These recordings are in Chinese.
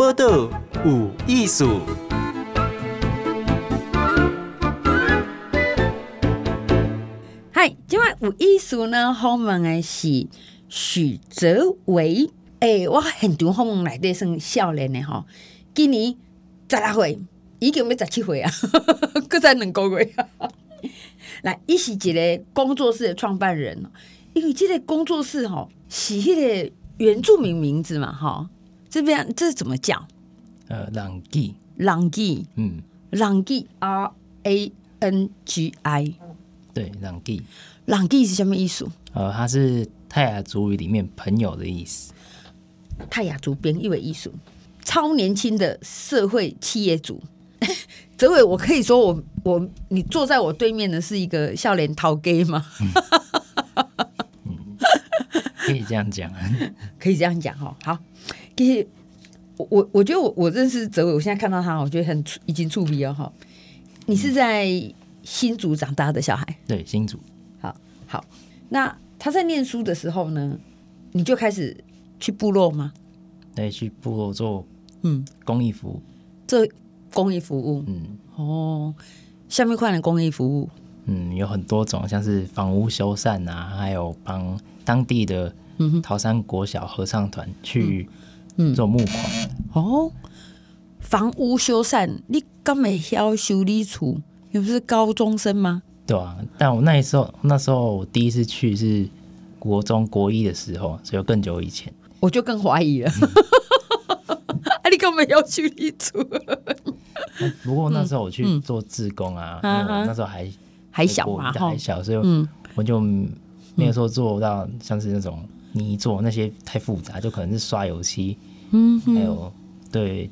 报道有艺术。嗨，今晚有艺术呢，访问的是许哲维。哎、欸，我很多访问来的算少年的哈，今年十六岁，已经要十七岁啊，搁再两个月。来，伊是一个工作室的创办人，因为这个工作室哈是迄个原住民名字嘛，哈，这边这是怎么讲？呃，朗基，朗基，嗯，朗基，R A N G I，对，朗基，朗基是什么意思？呃，它是泰雅族语里面朋友的意思。泰雅族编译为艺术，超年轻的社会企业主。泽伟，我可以说我我你坐在我对面的是一个少年头家吗？嗯、可以这样讲，可以这样讲哈。好，其实我我我觉得我我认识泽伟，我现在看到他，我觉得很已经触笔了哈。你是在新竹长大的小孩？对，新竹。好，好。那他在念书的时候呢，你就开始去部落吗？对，去部落做嗯公益服务。做公益服务，嗯，哦，下面快点公益服务，嗯，有很多种，像是房屋修缮啊，还有帮当地的桃山国小合唱团去做募款，嗯嗯。哦，房屋修缮，你刚没要修理处，你不是高中生吗？对啊，但我那时候那时候我第一次去是国中国一的时候，所以更久以前，我就更怀疑了。嗯。你根本要去一组，不过那时候我去做志工啊，嗯、因为我那时候还还小嘛，还小，所以我就没有说做到像是那种泥做那些太复杂，就可能是刷油漆，嗯，还有对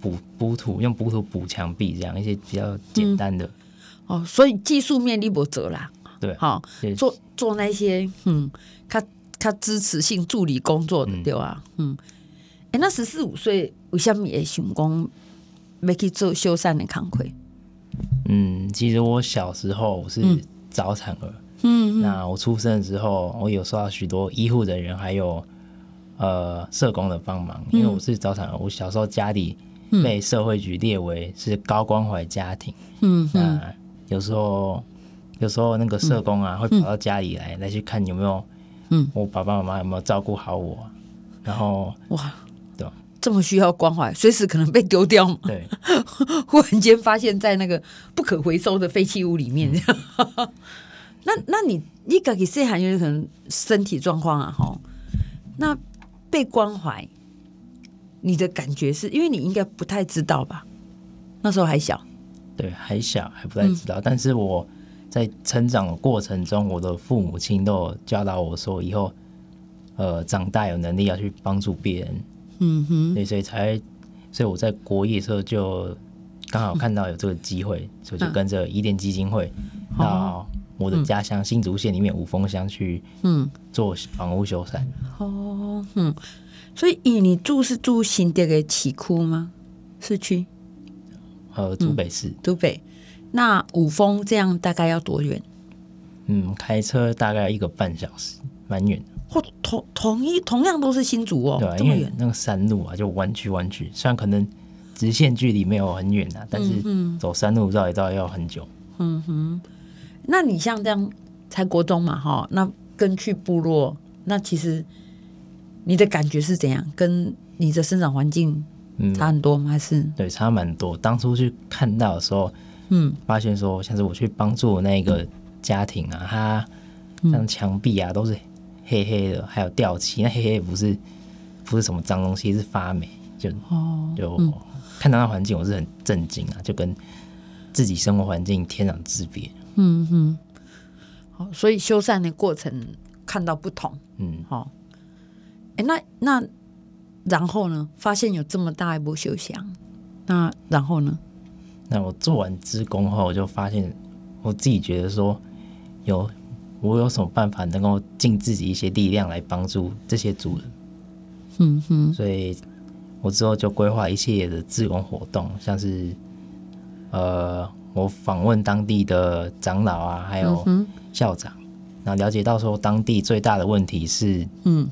补补土用补土补墙壁这样一些比较简单的、嗯、哦，所以技术面你不做啦，对，好做做那些嗯，他他支持性助理工作的对吧？嗯。哎、欸，那十四五岁为什么也想讲要去做修缮的工课？嗯，其实我小时候是早产儿，嗯，那我出生的时候，我有受到许多医护人员还有呃社工的帮忙，因为我是早产儿，我小时候家里被社会局列为是高关怀家庭，嗯，那有时候有时候那个社工啊会跑到家里来来去看有没有，嗯，我爸爸妈妈有没有照顾好我，然后哇。这么需要关怀，随时可能被丢掉嘛？对，忽然间发现在那个不可回收的废弃物里面，嗯、那那你你自己细汉有可能身体状况啊，哈，那被关怀，你的感觉是因为你应该不太知道吧？那时候还小，对，还小还不太知道。嗯、但是我在成长的过程中，我的父母亲都有教导我说，以后呃长大有能力要去帮助别人。嗯哼，对，所以才，所以我在国一的时候就刚好看到有这个机会，嗯、所以就跟着伊甸基金会到我的家乡新竹县里面五峰乡去，嗯，做房屋修缮。哦，嗯，所以你住是住新店的七区吗？市区？呃，竹北市。竹北。那五峰这样大概要多远？嗯，开车大概一个半小时，蛮远的。或同同一同样都是新竹哦，对啊，因为那个山路啊，就弯曲弯曲，虽然可能直线距离没有很远啊，但是走山路绕一绕要很久。嗯哼，那你像这样才国中嘛，哈，那跟去部落，那其实你的感觉是怎样？跟你的生长环境差很多吗？嗯、还是对，差蛮多。当初去看到的时候，嗯，发现说像是我去帮助那个家庭啊，他像墙壁啊都是。黑黑的，还有掉漆，那黑黑不是不是什么脏东西，是发霉。就、哦、就、嗯、看到那环境，我是很震惊啊，就跟自己生活环境天壤之别。嗯哼，好，所以修缮的过程看到不同。嗯，好。哎、欸，那那然后呢？发现有这么大一波修墙，那然后呢？那我做完志工后，我就发现我自己觉得说有。我有什么办法能够尽自己一些力量来帮助这些族人？嗯哼，所以我之后就规划一系列的志工活动，像是呃，我访问当地的长老啊，还有校长，然后了解到说当地最大的问题是嗯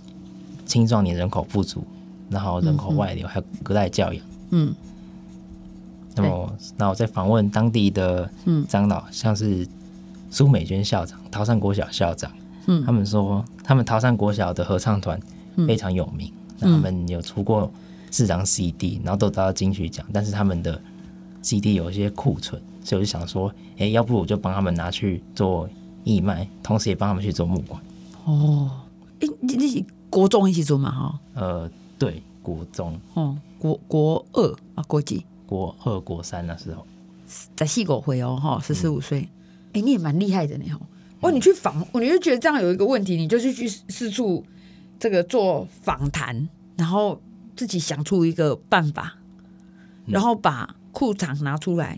青壮年人口不足，然后人口外流，还有隔代教养。嗯。那么，那我在访问当地的长老，像是苏美娟校长、桃山国小校长，嗯，他们说他们桃山国小的合唱团非常有名，那他们有出过四张 CD，然后都得到金曲奖，但是他们的 CD 有一些库存，所以我就想说，哎、欸，要不我就帮他们拿去做义卖，同时也帮他们去做募款。哦，哎、欸，你你是国中一起做嘛？哈，呃，对，国中，哦，国国二啊，国几？国二、国三那时候，在细狗回哦，哈，十四五岁，哎、你也蛮厉害的呢，哈。哦，你去访，你就觉得这样有一个问题，你就去去四处这个做访谈，然后自己想出一个办法，然后把库藏拿出来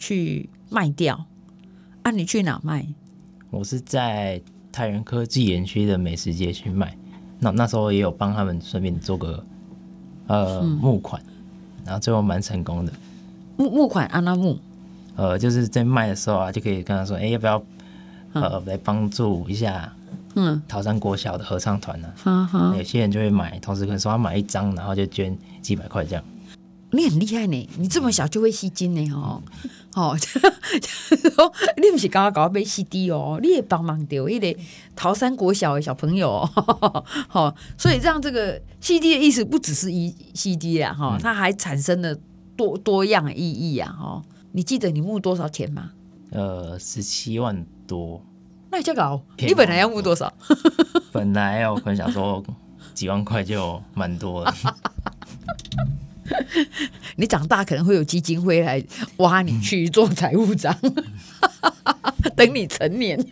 去卖掉。啊，你去哪卖？我是在太原科技园区的美食街去卖。那那时候也有帮他们顺便做个呃、嗯、募款。然后最后蛮成功的，募募款安那募，呃，就是在卖的时候啊，就可以跟他说，哎，要不要呃来帮助一下，嗯，桃山国小的合唱团呢？有些人就会买，同时可能说他买一张，然后就捐几百块这样。你很厉害呢，你这么小就会吸金呢，哦，哦，你不是刚刚搞被 CD 哦，你也帮忙丢一点桃山国小的小朋友，好，所以让这个 CD 的意思不只是一 CD 啊，哈，它还产生了多多样意义啊，哈，你记得你募多少钱吗？呃，十七万多，那你这搞，你本来要募多少？本来我可能想说 几万块就蛮多了。你长大可能会有基金会来挖你去做财务长，等你成年。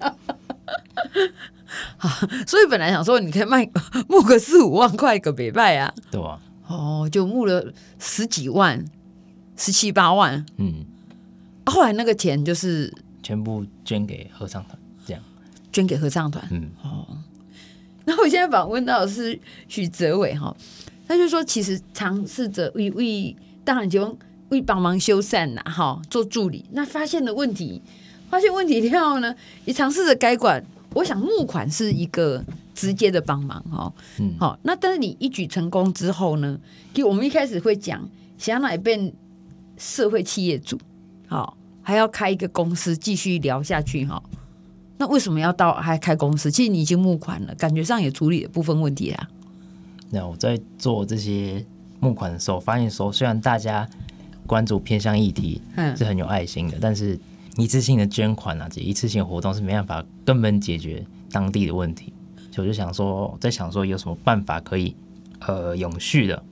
所以本来想说你可以卖募个四五万块个别拜啊，对啊，哦，就募了十几万、十七八万，嗯，后来那个钱就是全部捐给合唱团，这样。捐给合唱团，嗯，哦，那我现在访问到的是许哲伟哈。他就说，其实尝试着为为，当然就为帮忙修缮呐，哈，做助理。那发现了问题，发现问题之后呢，你尝试着改管。我想募款是一个直接的帮忙，哈，嗯，好。那但是你一举成功之后呢，就我们一开始会讲，想来变社会企业主，好，还要开一个公司继续聊下去，哈。那为什么要到还开公司？其实你已经募款了，感觉上也处理了部分问题啦。那我在做这些募款的时候，发现说，虽然大家关注偏向议题是很有爱心的，但是一次性的捐款啊，这一次性活动是没办法根本解决当地的问题。所以我就想说，在想说有什么办法可以呃永续的、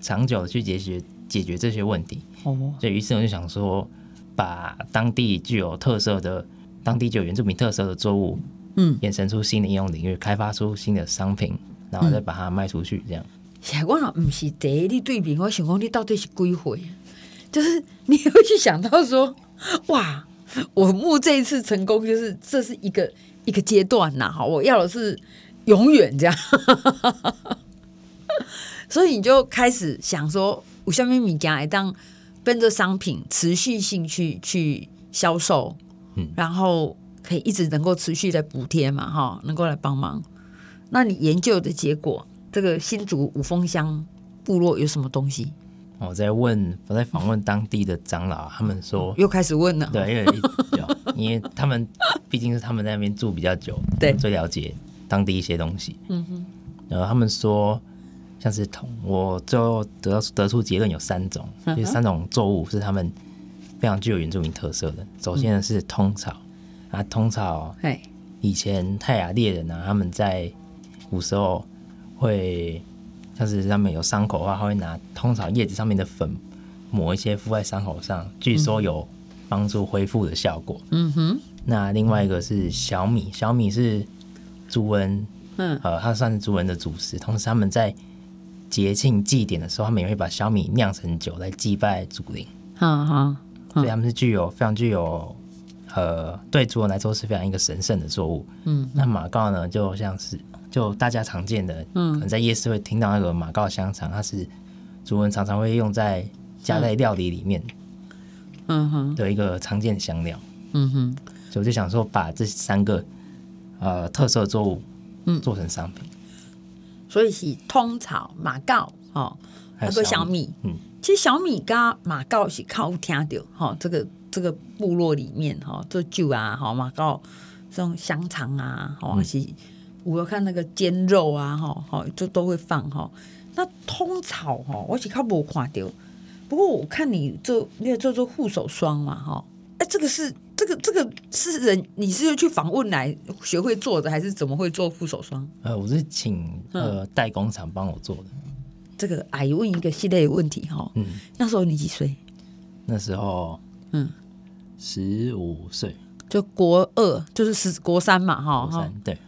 长久的去解决解决这些问题。哦，所以于是我就想说，把当地具有特色的、当地具有原住民特色的作物，嗯，衍生出新的应用领域，开发出新的商品。然后再把它卖出去，这样。想我若不是第一，你对比我想讲你到底是几岁？就是你会去想到说，哇，我募这一次成功，就是这是一个一个阶段呐，哈，我要的是永远这样。所以你就开始想说，我下面米家来当跟着商品持续性去去销售，嗯，然后可以一直能够持续的补贴嘛，哈，能够来帮忙。那你研究的结果，这个新竹五峰乡部落有什么东西？我在问，我在访问当地的长老，他们说又开始问了。对，因为因为他们毕竟是他们在那边住比较久，对，最了解当地一些东西。嗯哼。然后他们说，像是同，我最后得得出结论有三种，就是三种作物是他们非常具有原住民特色的。首先呢是通草，啊，通草，哎，以前泰雅猎人啊，他们在古时候会像是他们有伤口的话，他会拿通草叶子上面的粉抹一些敷在伤口上，据说有帮助恢复的效果。嗯哼。那另外一个是小米，小米是族人，嗯，呃，它算是族人的主食。同时，他们在节庆祭典的时候，他们也会把小米酿成酒来祭拜祖灵。哈哈。所以他们是具有非常具有，呃，对主人来说是非常一个神圣的作物。嗯。那马告呢，就像是。就大家常见的，嗯，可能在夜市会听到那个马告香肠，它是族人常常会用在加在料理里面，嗯。哼，的一个常见香料，嗯哼，所以我就想说，把这三个呃特色作物，嗯，做成商品，所以是通草、马告哦，还有小米，嗯，其实小米跟马告是靠听到哈，这个这个部落里面哈，做酒啊，哈马告这种香肠啊，哈、嗯、是，我要看那个煎肉啊，哈，好就都会放哈。那通草哈，我是靠无看到，不过我看你做那个做做护手霜嘛，哈，哎，这个是这个这个是人，你是去访问来学会做的，还是怎么会做护手霜？呃，我是请呃代工厂帮我做的。这个阿姨问一个系列的问题哈，嗯，那时候你几岁？那时候，嗯，十五岁，就国二，就是十国三嘛，哈，国三对。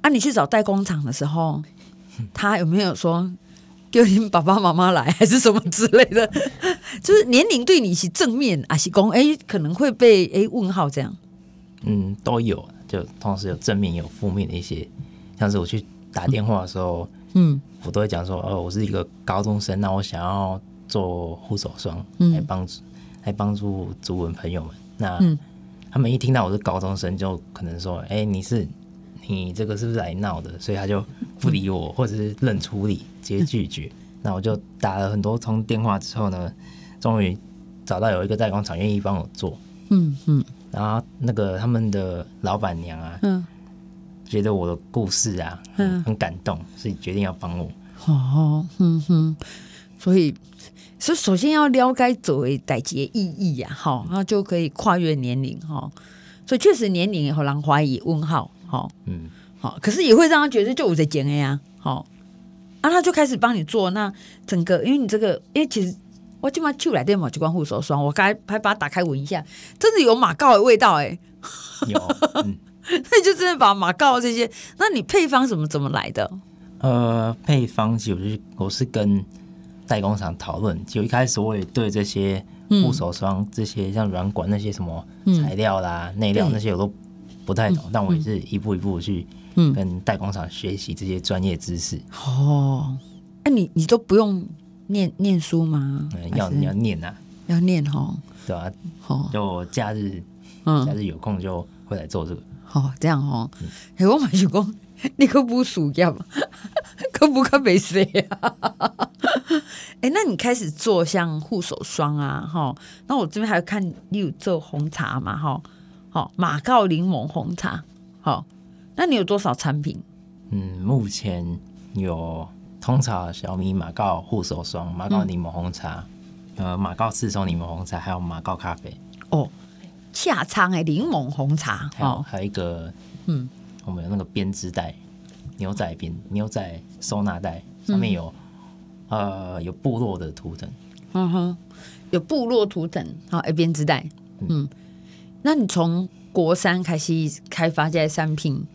啊，你去找代工厂的时候，他有没有说叫你们爸爸妈妈来，还是什么之类的？就是年龄对你是正面，啊是公哎可能会被哎问号这样？嗯，都有，就同时有正面有负面的一些，像是我去打电话的时候。嗯，我都会讲说，哦，我是一个高中生，那我想要做护手霜，来帮助，来帮助族文朋友们。那他们一听到我是高中生，就可能说，哎，你是你这个是不是来闹的？所以他就不理我，或者是冷处理，直接拒绝。那我就打了很多通电话之后呢，终于找到有一个代工厂愿意帮我做。嗯嗯，然后那个他们的老板娘啊，嗯。觉得我的故事啊，嗯，很感动，所以决定要帮我。哦，嗯哼，所以，所以首先要了解作为代志意义呀，好，那就可以跨越年龄哈。所以确实年龄会让怀疑问号，好，嗯，好，可是也会让他觉得就我在减 A 啊，好，啊，他就开始帮你做。那整个，因为你这个，因为其实我今晚就来电嘛，就关护手霜，我刚才还把它打开闻一下，真的有马告的味道哎，有，嗯。那你就真的把马告这些，那你配方怎么怎么来的？呃，配方就是我是跟代工厂讨论，就一开始我也对这些护手霜、嗯、这些像软管那些什么材料啦、内、嗯、料那些我都不太懂，嗯、但我也是一步一步去跟代工厂学习这些专业知识。哦，那、啊、你你都不用念念书吗？嗯、要你要念啊，要念哦，对、啊？哦，就假日，嗯，假日有空就会来做这个。哦，这样哦，哎、嗯，我马上讲，你可不暑假嘛，可不可没事啊？哎，那你开始做像护手霜啊，哈，那我这边还有看你有做红茶嘛，哈，好，马告柠檬红茶，好，那你有多少产品？嗯，目前有通草小米马告护手霜、马告柠檬红茶，嗯、呃，马告四松柠檬红茶，还有马告咖啡。哦。夏仓哎，柠檬红茶哦，还有一个，嗯，我们有那个编织袋，牛仔编牛仔收纳袋，上面有、嗯、呃有部落的图腾，嗯哼，有部落图腾，好，哎，编织袋，嗯，那你从国三开始开发这些商品，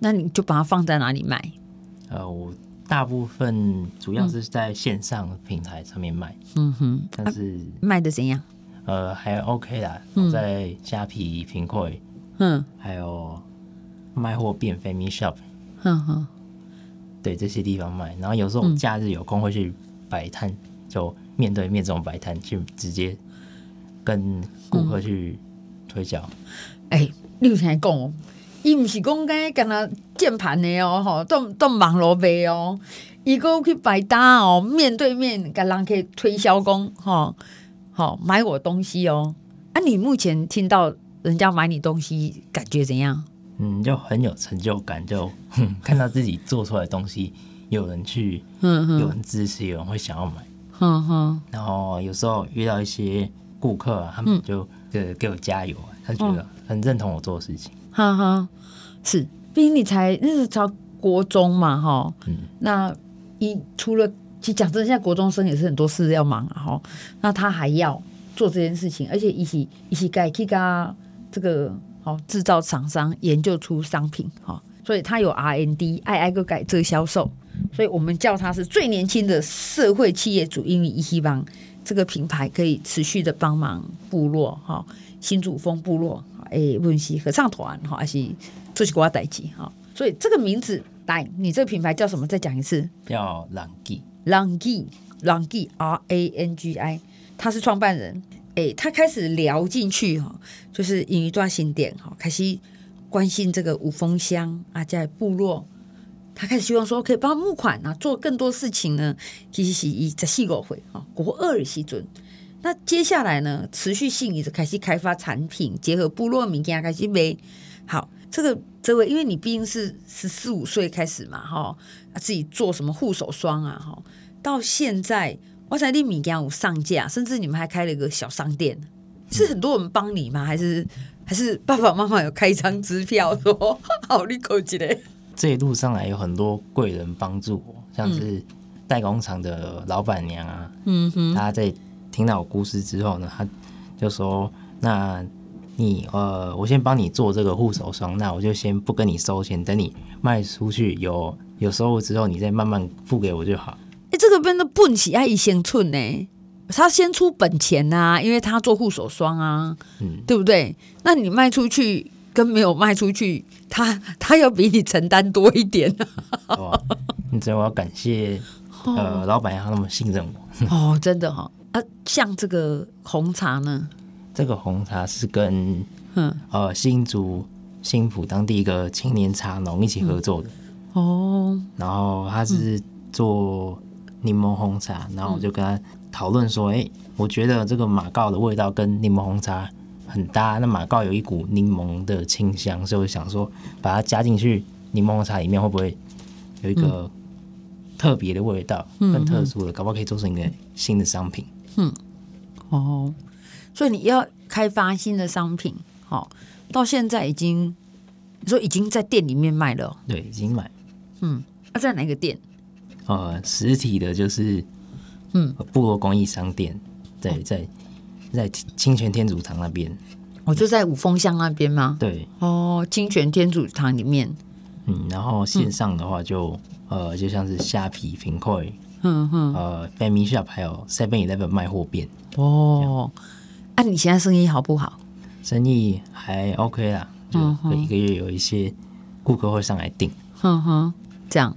那你就把它放在哪里卖？呃，我大部分主要是在线上平台上面卖，嗯哼，但是、啊、卖的怎样？呃，还 OK 啦，我在虾皮、苹果，嗯，还有卖货变 Family Shop，嗯哼，对这些地方卖。然后有时候假日有空会去摆摊，就面对面这种摆摊，去直接跟顾客去推销。哎、嗯，你有听讲，伊不是讲跟跟他键盘的哦，吼，都都网络卖哦，伊个去摆摊哦，面对面跟人可以推销工，吼。好，买我东西哦！啊，你目前听到人家买你东西，感觉怎样？嗯，就很有成就感，就 看到自己做出来的东西有人去，嗯，有人支持，有人会想要买，嗯哼。然后有时候遇到一些顾客啊，他们就给给我加油，他觉得很认同我做的事情。哈哈，是，毕竟你才那是才国中嘛，哈，嗯，那一除了。其实讲真的，现在国中生也是很多事要忙啊，哈，那他还要做这件事情，而且一起一起改去跟这个好制造厂商研究出商品，哈，所以他有 R N D，爱爱个改这个销售，所以我们叫他是最年轻的社会企业主，因为希望这个品牌可以持续的帮忙部落，哈，新主峰部落，哎，温习合唱团，哈，还是这些国家代志，哈，所以这个名字，来，你这个品牌叫什么？再讲一次，叫朗记。Rangi，Rangi，R A N G I，他是创办人。哎、欸，他开始聊进去哈，就是引一段新店哈，开始关心这个五峰乡啊，在部落他开始希望说可以帮募款啊，做更多事情呢。其实是一在细狗会啊，国二的时阵。那接下来呢，持续性一直开始开发产品，结合部落民间开始卖。好，这个这位，因为你毕竟是十四五岁开始嘛，哈，自己做什么护手霜啊，哈，到现在，哇塞，你米家有上架，甚至你们还开了一个小商店，是很多人帮你吗？还是还是爸爸妈妈有开一张支票说 好，你口起来？这一路上来有很多贵人帮助我，像是代工厂的老板娘啊，嗯哼，她在听到我故事之后呢，她就说：“那你呃，我先帮你做这个护手霜，那我就先不跟你收钱，等你卖出去有有收入之后，你再慢慢付给我就好。”哎，这个边的本起爱一先寸呢，他先出本钱呐、啊，因为他做护手霜啊，嗯，对不对？那你卖出去。跟没有卖出去，他他要比你承担多一点。哇，你知道我要感谢呃老板娘，他那么信任我。哦，真的哈、哦、啊，像这个红茶呢？这个红茶是跟嗯呃新竹新浦当地一个青年茶农一起合作的、嗯、哦。然后他是做柠檬红茶，然后我就跟他讨论说，哎、欸，我觉得这个马告的味道跟柠檬红茶。很搭，那马告有一股柠檬的清香，所以我想说把它加进去柠檬茶里面，会不会有一个特别的味道，嗯、很特殊的，搞不好可以做成一个新的商品。嗯，哦，所以你要开发新的商品，好，到现在已经你说已经在店里面卖了，对，已经买。嗯，那、啊、在哪个店？呃，实体的就是嗯，部落公益商店，对，在。在在清泉天主堂那边，我、哦、就在五峰乡那边吗？对，哦，清泉天主堂里面，嗯，然后线上的话就、嗯、呃，就像是虾皮、平快，嗯哼，呃，Family Shop 还有 Seven Eleven 卖货店。哦，啊，你现在生意好不好？生意还 OK 啦，就一个月有一些顾客会上来订。哼哼，这样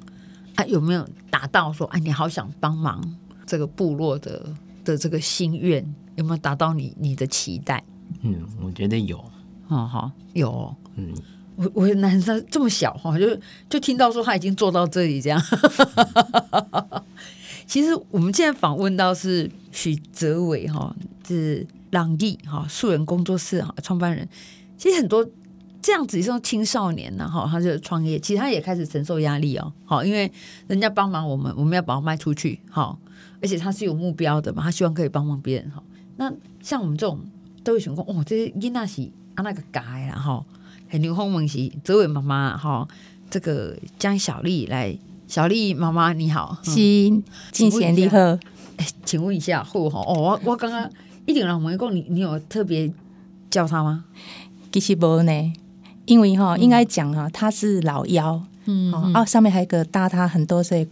啊，有没有达到说，哎，你好想帮忙这个部落的的这个心愿？有没有达到你你的期待？嗯，我觉得有，哦好，有、哦，嗯，我我男生这么小哈，就就听到说他已经做到这里这样。其实我们现在访问到是许哲伟哈，是朗逸哈素人工作室哈创办人。其实很多这样子，像青少年呢哈，他就创业，其实他也开始承受压力哦，好，因为人家帮忙我们，我们要把它卖出去，好，而且他是有目标的嘛，他希望可以帮忙别人哈。那像我们这种都会想讲，哦，这些囡仔是啊那个改啊哈，很牛风问是这位妈妈哈，这个江小丽来，小丽妈妈你好，是金贤你好，哎，请问一下，好吼，哦，我我刚刚一点让我们讲，你你有特别叫他吗？其实无呢，因为哈，应该讲哈，他是老幺，嗯，哦，上面还有个大他很多岁。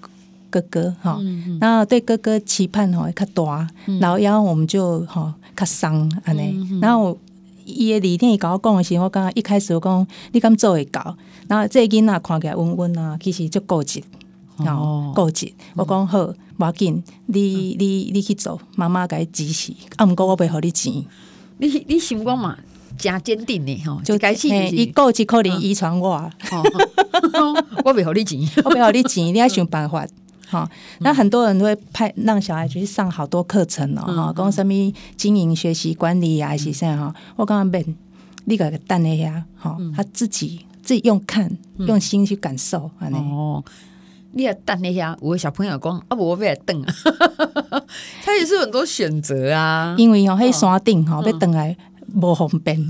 哥哥哈，然后对哥哥期盼吼较大，然后然后我们就吼较松安尼。然后伊个理念伊甲我讲的时候，我感觉一开始我讲你敢做会到，然后这囡仔看起来温温啊，其实就固执，哦，固执。我讲好，无要紧，你你你去做，妈妈甲伊支持。啊，毋过我袂互你钱，你你心肝嘛诚坚定的吼，就开始伊固执可能遗传我，我袂互你钱，我袂互你钱，你爱想办法。好，那很多人都会派让小孩去上好多课程哦，哈，讲什么经营学习管理啊，是啥哈？我刚刚问你个等一下，哈，他自己自己用看用心去感受，哦，你要等一下，我的小朋友讲啊，我要等。啊，他也是很多选择啊，因为哦，迄山顶哈，要等来不方便。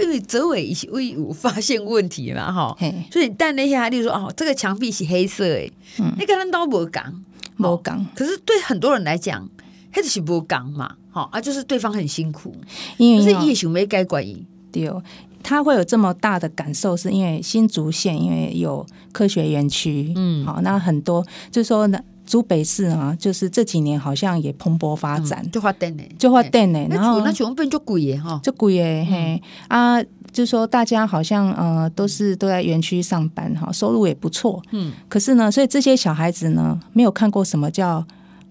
因为哲伟是为有发现问题嘛，哈，所以但那些例如说哦，这个墙壁是黑色诶，那个人都不讲，不讲。可是对很多人来讲，黑的是不讲嘛，好啊，就是对方很辛苦，因为是叶熊没该怪异。对，他会有这么大的感受，是因为新竹县因为有科学园区，嗯，好，那很多就是说呢。竹北市啊，就是这几年好像也蓬勃发展，就发电呢，就发电呢。然后那全部变就贵耶哈，就贵耶嘿啊，就说大家好像呃都是都在园区上班哈，收入也不错。嗯，可是呢，所以这些小孩子呢，没有看过什么叫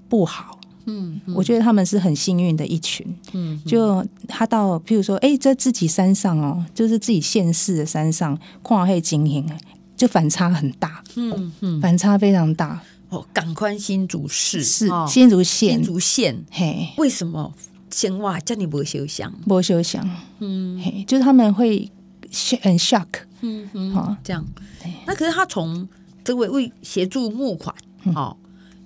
不好，嗯，我觉得他们是很幸运的一群。嗯，就他到譬如说，哎，在自己山上哦，就是自己县市的山上，旷黑经营，就反差很大。嗯嗯，反差非常大。哦，港宽新竹市是新竹县，新竹县。嘿，为什么先哇叫你不休想？不休想。嗯，嘿，就是他们会很 shock。嗯嗯，好，这样。那可是他从这位为协助募款，哦。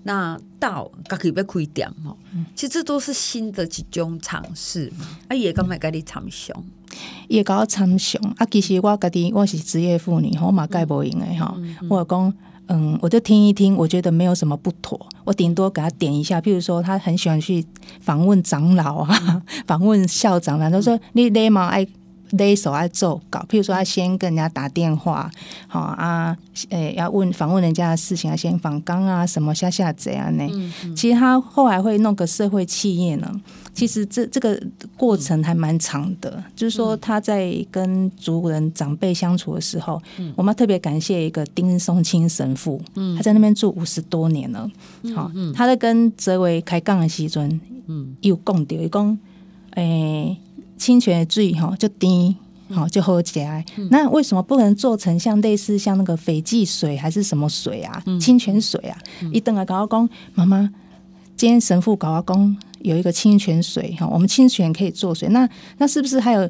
那到家己要开店哦，其实这都是新的几种尝试嘛。啊，也刚买给你参详，也搞参详啊。其实我家己我是职业妇女，我嘛盖不用的哈。我讲，嗯，我就听一听，我觉得没有什么不妥，我顶多给他点一下。譬如说，他很喜欢去访问长老啊，访问校长啊，他说你勒毛爱。勒手爱做搞，譬如说，他先跟人家打电话，好啊，诶、欸，要问访问人家的事情，要先访纲啊，什么下下怎样呢？嗯嗯、其实他后来会弄个社会企业呢，其实这这个过程还蛮长的。嗯、就是说他在跟族人长辈相处的时候，嗯、我们要特别感谢一个丁松青神父，嗯、他在那边住五十多年了。好、他在跟泽维开杠的时阵，嗯，有讲到，有讲，诶、欸。清泉的水哈就低，好就喝起来。嗯、那为什么不能做成像类似像那个斐济水还是什么水啊？嗯、清泉水啊？嗯、一等啊，搞阿公妈妈，今天神父搞阿公有一个清泉水哈，我们清泉可以做水。那那是不是还有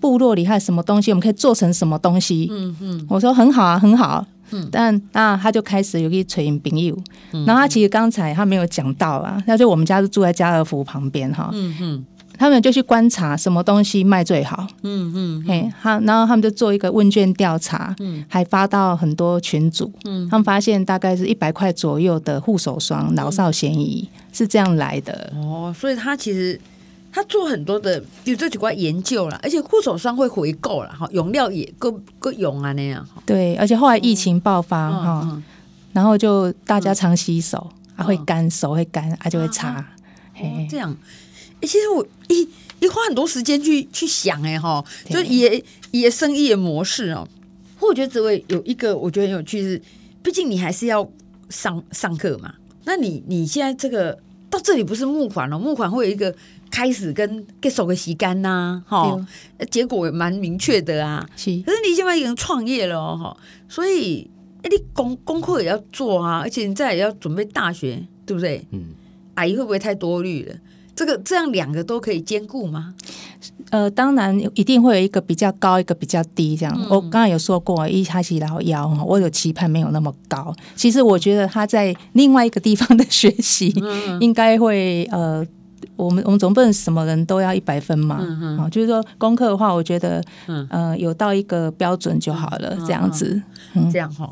部落里还有什么东西？我们可以做成什么东西？嗯嗯，我说很好啊，很好。嗯，但那他就开始有一群朋友。然后他其实刚才他没有讲到啊，那就我们家是住在家乐福旁边哈。嗯嗯。他们就去观察什么东西卖最好，嗯嗯，嘿，好，然后他们就做一个问卷调查，嗯，还发到很多群组，嗯，他们发现大概是一百块左右的护手霜，老少咸宜，是这样来的。哦，所以他其实他做很多的有这几块研究了，而且护手霜会回购了，哈，用料也够够用啊那样。对，而且后来疫情爆发哈，然后就大家常洗手，啊会干手会干啊就会擦，嘿，这样。欸、其实我一一花很多时间去去想，哎哈，就也也生意的模式哦。或我觉得这位有一个我觉得很有趣是，毕竟你还是要上上课嘛。那你你现在这个到这里不是募款了，募款会有一个开始跟给手个洗干呐，哈，结果也蛮明确的啊。是，可是你现在已经创业了哈，所以哎，你功功课也要做啊，而且你再也要准备大学，对不对？嗯，阿姨会不会太多虑了？这个这样两个都可以兼顾吗？呃，当然一定会有一个比较高，一个比较低。这样，嗯、我刚才有说过，一开始老幺哈，我有期盼没有那么高。其实我觉得他在另外一个地方的学习，嗯、应该会呃，我们我们总不能什么人都要一百分嘛。嗯嗯、就是说功课的话，我觉得呃有到一个标准就好了，嗯、这样子。嗯、这样哈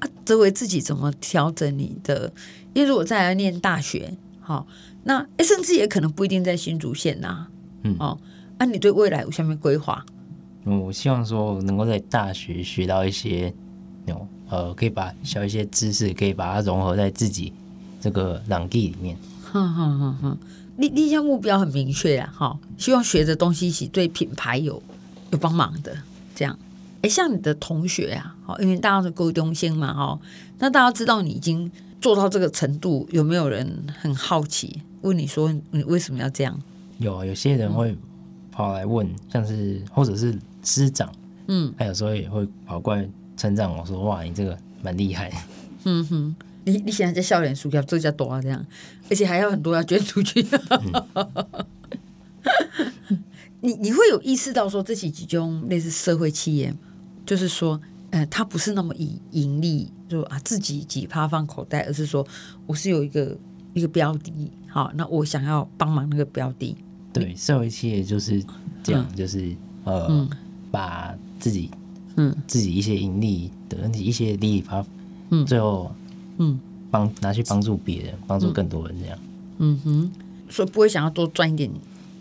啊，这位自己怎么调整你的？因为如果再来念大学，好。那甚至也可能不一定在新竹县呐，嗯哦，那、啊、你对未来有下面规划？我希望说能够在大学学到一些，有呃，可以把学一些知识，可以把它融合在自己这个朗地里面。哼哼哼哼，你你现在目标很明确啊，哈，希望学的东西是对品牌有有帮忙的，这样。哎，像你的同学啊，好，因为大家是沟通性嘛，哈，那大家知道你已经做到这个程度，有没有人很好奇？问你说你为什么要这样？有有些人会跑来问，像是或者是师长，嗯，他有时候也会跑过来称赞我说：“哇，你这个蛮厉害。”嗯哼，你你现在在笑脸书要做一下多啊，这样，而且还有很多要捐出去。嗯、你你会有意识到说这几种类似社会企业，就是说，呃，他不是那么以盈利，就啊自己几趴放口袋，而是说我是有一个一个标的。好，那我想要帮忙那个标的。对，社会企业就是这样，嗯、就是呃，嗯、把自己嗯自己一些盈利的问题一些利益，把嗯最后嗯帮拿去帮助别人，帮助更多人这样。嗯哼，所以不会想要多赚一点。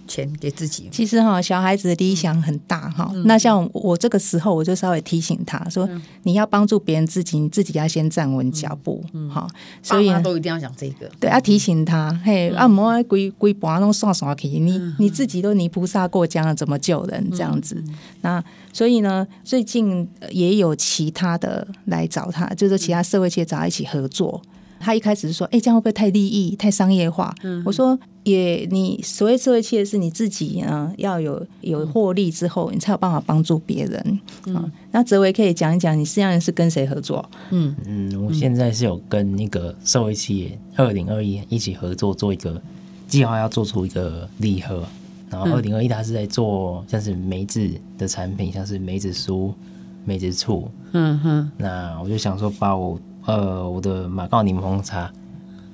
钱给自己，其实哈，小孩子的理想很大哈。嗯、那像我这个时候，我就稍微提醒他说：“嗯、你要帮助别人，自己你自己要先站稳脚步。嗯”哈、嗯，所以都一定要讲这个。对，要提醒他，嗯、嘿，啊，莫规规盘拢刷刷去，你、嗯、你自己都泥菩萨过江了，怎么救人？这样子。嗯、那所以呢，最近也有其他的来找他，就是其他社会企业找他一起合作。他一开始说，哎，这样会不会太利益、太商业化？嗯、我说也，你所谓社会企业是你自己呢，要有有获利之后，你才有办法帮助别人。嗯，那哲维可以讲一讲，你实际上是跟谁合作？嗯嗯，我现在是有跟那个社会企业二零二一一起合作，做一个计划，要做出一个礼盒。然后二零二一，他是在做像是梅子的产品，像是梅子酥、梅子醋。嗯哼。那我就想说，把我呃我的马告柠檬茶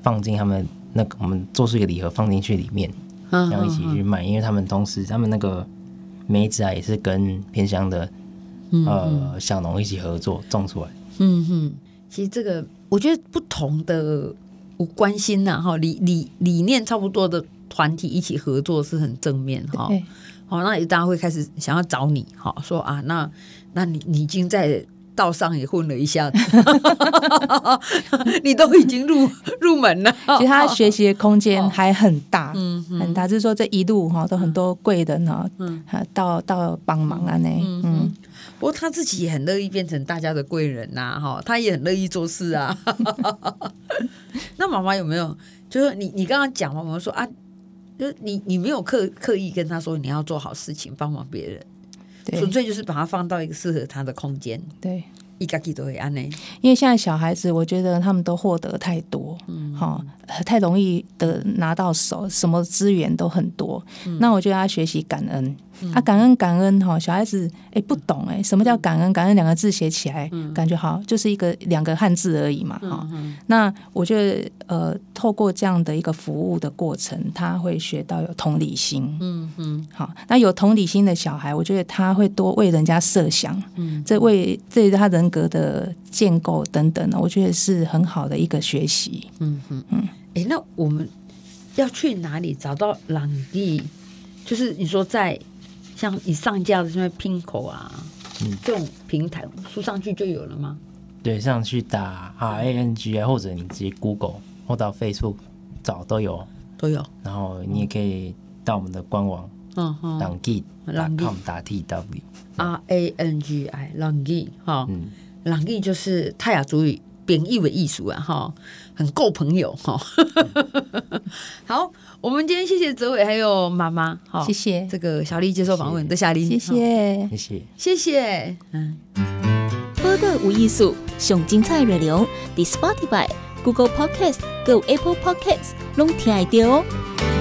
放进他们那个，我们做出一个礼盒放进去里面，然后一起去卖。因为他们同时，他们那个梅子啊，也是跟偏乡的呃小农一起合作种出来。嗯哼。其实这个我觉得不同的我关心呐，哈，理理理念差不多的。团体一起合作是很正面哈，好，那也大家会开始想要找你，哈，说啊，那那你你已经在道上也混了一下子，你都已经入入门了。其实他学习的空间还很大，嗯，很大，就是说这一路哈都很多贵人哈，嗯，到到帮忙啊呢，嗯，不过他自己也很乐意变成大家的贵人呐，哈，他也很乐意做事啊。那妈妈有没有？就是你你刚刚讲嘛，我们说啊。就是你，你没有刻刻意跟他说你要做好事情，帮忙别人，纯粹就是把它放到一个适合他的空间。对，一家都会安呢。因为现在小孩子，我觉得他们都获得太多，嗯，好，太容易的拿到手，什么资源都很多。嗯，那我觉得他学习感恩。啊，感恩感恩哈，小孩子哎不懂哎，什么叫感恩？感恩两个字写起来感觉好，就是一个两个汉字而已嘛哈。那我觉得呃，透过这样的一个服务的过程，他会学到有同理心。嗯嗯，好，那有同理心的小孩，我觉得他会多为人家设想。嗯，这为这他人格的建构等等呢，我觉得是很好的一个学习。嗯嗯嗯，哎，那我们要去哪里找到朗地？就是你说在。像你上架的什么 Pinkoi 啊，嗯，这种平台输上去就有了吗？对，上去打 R A N G 啊，或者你直接 Google 或到 Facebook 找都有，都有。然后你也可以到我们的官网，嗯嗯，rangi.com 打 T W R A N G I langi 哈，嗯，rangi 就是泰雅族语贬义为艺术啊哈，很够朋友哈。好。我们今天谢谢泽伟还有妈妈，好，谢谢这个小丽接受访问的小丽，谢谢，谢谢，谢谢，嗯。播客无艺术，上精彩内容，The Spotify、Google Podcast、Go Apple Podcasts，拢听得到哦。